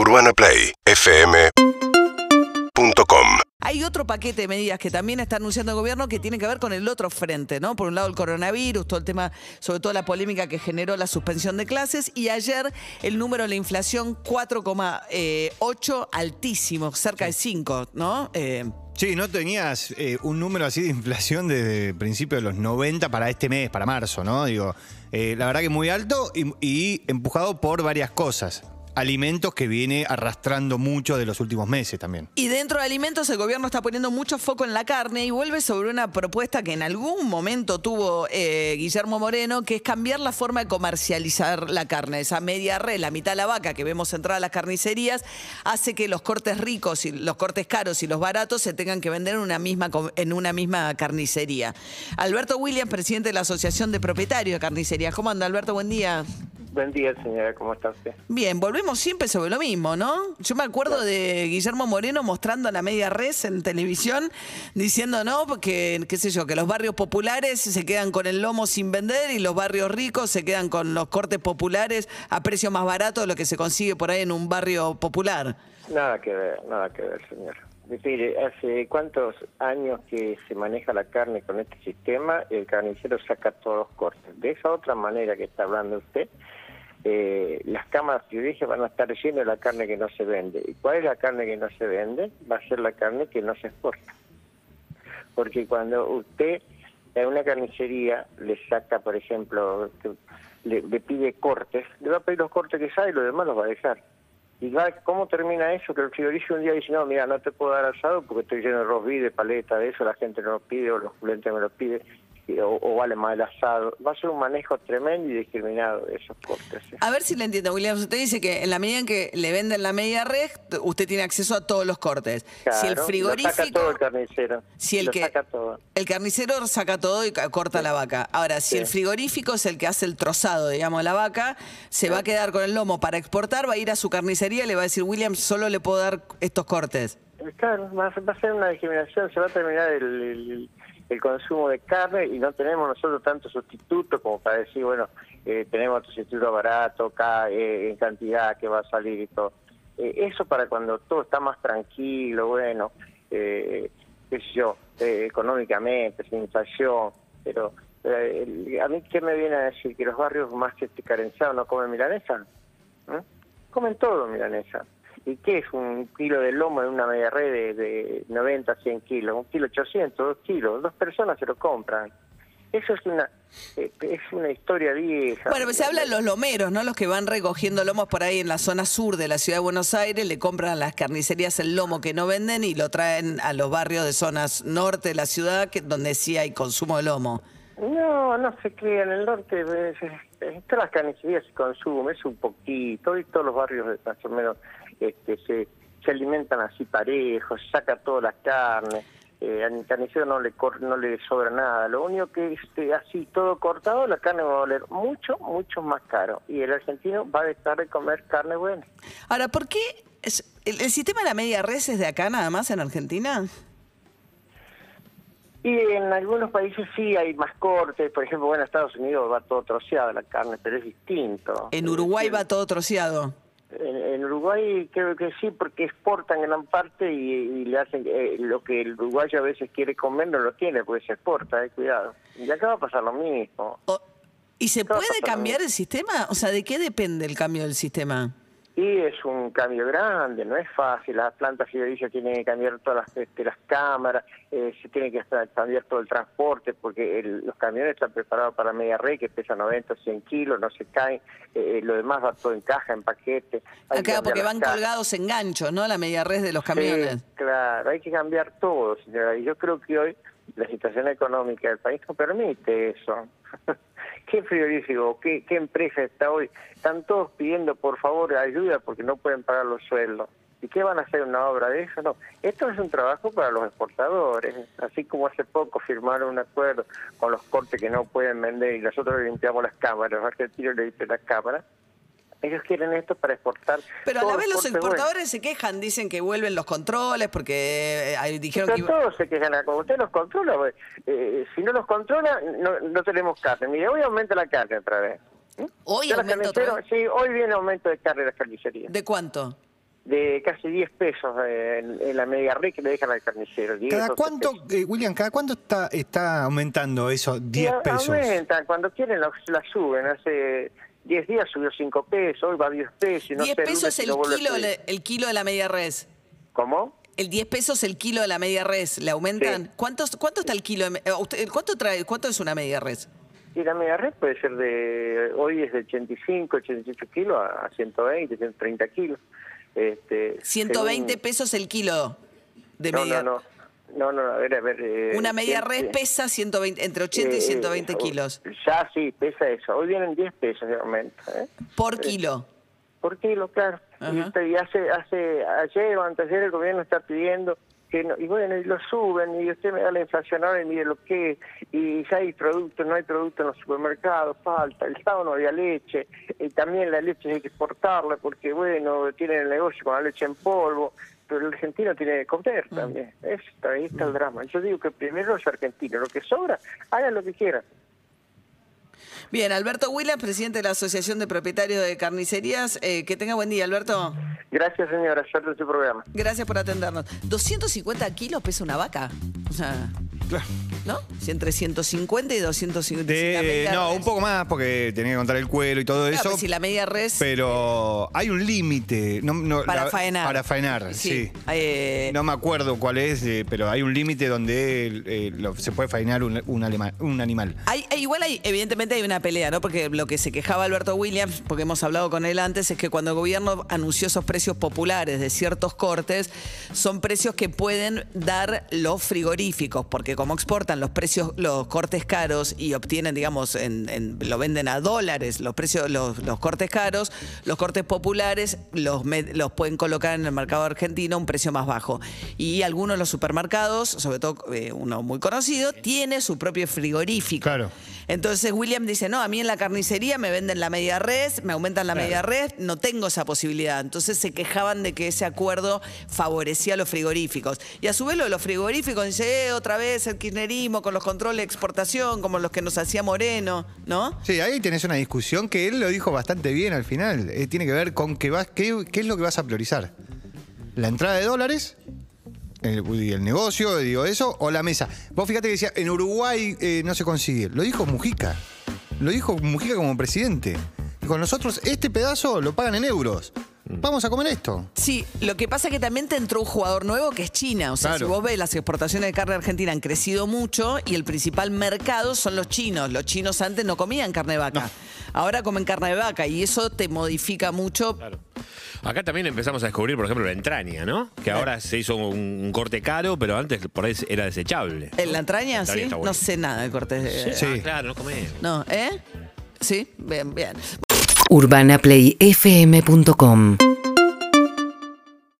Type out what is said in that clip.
UrbanaPlayFM.com Hay otro paquete de medidas que también está anunciando el gobierno que tiene que ver con el otro frente, ¿no? Por un lado el coronavirus, todo el tema, sobre todo la polémica que generó la suspensión de clases y ayer el número de la inflación 4,8 altísimo, cerca de 5, ¿no? Eh, Sí, no tenías eh, un número así de inflación desde principios de los 90 para este mes, para marzo, ¿no? Digo, eh, la verdad que muy alto y, y empujado por varias cosas. Alimentos que viene arrastrando mucho de los últimos meses también. Y dentro de alimentos el gobierno está poniendo mucho foco en la carne y vuelve sobre una propuesta que en algún momento tuvo eh, Guillermo Moreno, que es cambiar la forma de comercializar la carne. Esa media red, la mitad de la vaca que vemos entrar a las carnicerías, hace que los cortes ricos y los cortes caros y los baratos se tengan que vender en una misma, en una misma carnicería. Alberto Williams, presidente de la Asociación de Propietarios de Carnicerías. ¿Cómo anda, Alberto? Buen día. Buen día, señora, ¿cómo está usted? Bien, volvemos siempre sobre lo mismo, ¿no? Yo me acuerdo de Guillermo Moreno mostrando la media res en televisión, diciendo, no, porque, qué sé yo, que los barrios populares se quedan con el lomo sin vender y los barrios ricos se quedan con los cortes populares a precio más barato de lo que se consigue por ahí en un barrio popular. Nada que ver, nada que ver, señora. Mire, hace cuántos años que se maneja la carne con este sistema, el carnicero saca todos los cortes. De esa otra manera que está hablando usted, eh, las cámaras frigoríficas van a estar llenas de la carne que no se vende. ¿Y cuál es la carne que no se vende? Va a ser la carne que no se exporta. Porque cuando usted a una carnicería le saca, por ejemplo, le, le pide cortes, le va a pedir los cortes que sabe y lo demás los va a dejar. ¿Y va, cómo termina eso? Que el frigorífico un día dice, no, mira, no te puedo dar asado porque estoy lleno de rosbí, de paleta, de eso, la gente no lo pide o los clientes me lo piden, o, o vale más el asado. Va a ser un manejo tremendo y discriminado de esos cortes. ¿eh? A ver si le entiendo, Williams. Usted dice que en la medida en que le venden la media red, usted tiene acceso a todos los cortes. si el Claro, frigorífico... Lo saca todo el carnicero. Si el lo que saca todo. el carnicero saca todo y corta la vaca. Ahora, si Sí. el frigorífico es el que hace el trozado, digamos, de la vaca, se va a quedar con el lomo para exportar, va a ir a su carnicería y le va a decir, William, solo le puedo dar estos cortes. Claro, va a, ser una discriminación, se va a terminar el, el- consumo de carne y no tenemos nosotros tanto sustituto como para decir, bueno, eh, tenemos sustituto barato, ca- eh, en cantidad que va a salir y todo. Eh, eso para cuando todo está más tranquilo, bueno, eh, qué sé yo, económicamente, sin inflación, pero a mí qué me viene a decir que los barrios más este, carenciados no comen milanesa, comen todo milanesa. ¿Y qué es un kilo de lomo de una media red de, de 90, 100 kilos? Un kilo 800, dos kilos. Dos personas se lo compran. Eso es una eh, es una historia vieja. Bueno, pues se habla de los lomeros, ¿no? Los que van recogiendo lomos por ahí en la zona sur de la ciudad de Buenos Aires, le compran a las carnicerías el lomo que no venden y lo traen a los barrios de zonas norte de la ciudad, que, donde sí hay consumo de lomo. No, no se crea. En el norte, eh, eh, todas las carnicerías se consumen, es un poquito. Y todos los barrios más o menos este, se, se alimentan así parejos, saca toda la carne. Eh, al carnicero no le cor- no le sobra nada. Lo único que este, así todo cortado, la carne va a valer mucho, mucho más caro. Y el argentino va a dejar de comer carne buena. Ahora, ¿por qué es- el, el sistema de la media res es de acá nada más en Argentina? Y en algunos países sí hay más cortes, por ejemplo, bueno, en Estados Unidos va todo troceado la carne, pero es distinto. En Uruguay va todo troceado. En, en Uruguay creo que sí, porque exportan gran parte y, y le hacen eh, lo que el uruguayo a veces quiere comer, no lo tiene, porque se exporta, eh, cuidado. Y acá va a pasar lo mismo. O- ¿Y se puede cambiar el sistema? O sea, ¿de qué depende el cambio del sistema? Y es un cambio grande, no es fácil. Las plantas frigoríficas tienen que cambiar todas las, este, las cámaras, eh, se tiene que cambiar todo el transporte, porque el- los camiones están preparados para media red, que pesa 90 o 100 kilos, no se caen. eh, lo demás va todo en caja, en paquete. Acá, cambiar porque van cajas. colgados en ganchos, ¿no? La media red de los camiones. Sí, claro, hay que cambiar todo, señora. Y yo creo que hoy la situación económica del país no permite eso. ¿Qué frigorífico, qué, qué empresa está hoy? Están todos pidiendo, por favor, ayuda porque no pueden pagar los sueldos. ¿Y qué van a hacer una obra de eso? No, esto es un trabajo para los exportadores. Así como hace poco firmaron un acuerdo con los cortes que no pueden vender y nosotros limpiamos las cámaras, los argentinos le limpian las cámaras. Ellos quieren esto para exportar. Pero a la vez los exportadores se quejan, dicen que vuelven los controles porque eh, dijeron que Pero todos se quejan acá. Usted los controla. pues, eh, si no los controla, no, no tenemos carne. Mire, hoy aumenta la carne otra vez. ¿Mm? Hoy aumenta otra carniceros- vez. Sí, hoy viene aumento de carne en las carnicerías. ¿De cuánto? De casi 10 pesos eh, en, en la media red que le dejan al carnicero. 10, ¿Cada 12 cuánto, eh, William, cada cuánto está, está aumentando eso, 10 Y pesos? Aumentan, cuando quieren la, la suben. Hace 10 días subió 5 pesos, hoy va a 10 pesos. y No 10 sé, pesos el a kilo, le- el kilo de la media res. ¿Cómo? El 10 pesos el kilo de la media res, ¿le aumentan? Sí. ¿Cuántos, ¿Cuánto está el kilo? de eh, usted- ¿Cuánto trae? ¿Cuánto es una media res? Y la media red puede ser de, hoy es de 85, 88 kilos a 120, 130 kilos. Este, 120 según- pesos el kilo de No, media. no, no. No, no, a ver, a ver. eh, Una media res pesa 120, entre 80 y eh, 120 eh, kilos Ya sí, pesa eso. Hoy vienen 10 pesos de aumento. ¿eh? por kilo. Por kilo, claro. Ajá. Y, usted- y hace, hace, ayer o antes el gobierno está pidiendo que no, y bueno, y lo suben, y usted me da la inflación ahora y mire lo que y ya hay productos, no hay productos en los supermercados, falta, el sábado no había leche, y también la leche hay que exportarla porque, bueno, tienen el negocio con la leche en polvo, pero el argentino tiene que comer Mm. también, es, ahí está el drama. Yo digo que primero los argentinos, lo que sobra, hagan lo que quieran. Bien, Alberto Williams, presidente de la Asociación de Propietarios de Carnicerías. Eh, que tenga buen día, Alberto. Gracias, señora, suerte en su programa. Gracias por atendernos. 250 kilos pesa una vaca. O sea, ¿no? Si entre 150 y 250. si la De- media no, res- un poco más porque tenía que contar el cuero y todo Claro, eso. pues si la media res Pero hay un límite. No, no, para la- faenar. Para faenar, sí. Eh, No me acuerdo cuál es, eh, pero hay un límite donde eh, lo- se puede faenar un, un alema- un animal. Hay- igual hay, evidentemente hay una pelea, ¿no? Porque lo que se quejaba Alberto Williams, porque hemos hablado con él antes, es que cuando el gobierno anunció esos precios populares de ciertos cortes, son precios que pueden dar los frigoríficos, porque como exportan los precios, los cortes caros y obtienen, digamos, en- en- lo venden a dólares, los precios, los, los cortes caros, los cortes populares los, los pueden colocar en el mercado argentino a un precio más bajo. Y algunos de los supermercados, sobre todo eh, uno muy conocido, tiene su propio frigorífico. Claro. Entonces William dice, no, a mí en la carnicería me venden la media res, me aumentan la media res, no tengo esa posibilidad. Entonces se quejaban de que ese acuerdo favorecía a los frigoríficos. Y a su vez lo de los frigoríficos, dice, eh, otra vez el kirchnerismo con los controles de exportación, como los que nos hacía Moreno, ¿no? Sí, ahí tenés una discusión que él lo dijo bastante bien al final. Eh, tiene que ver con qué, vas, qué, qué es lo que vas a priorizar. La entrada de dólares, el, y el negocio, digo eso, o la mesa. Vos fíjate que decía, en Uruguay eh, no se consigue. Lo dijo Mujica. Lo dijo Mujica como presidente. Dijo, nosotros este pedazo lo pagan en euros. Vamos a comer esto. Sí, lo que pasa es que también te entró un jugador nuevo que es China. O sea, Claro. si vos ves, las exportaciones de carne argentina han crecido mucho y el principal mercado son los chinos. Los chinos antes no comían carne de vaca. Ahora comen carne de vaca y eso te modifica mucho. Claro. Acá también empezamos a descubrir, por ejemplo, la entraña, ¿no? Que ahora se hizo un, un corte caro, pero antes por ahí era desechable. ¿En la entraña? ¿Sí? está No sé nada de cortes de... Sí. Ah, claro, no comemos. No, ¿eh? Sí, bien, bien. urbanaplayfm.com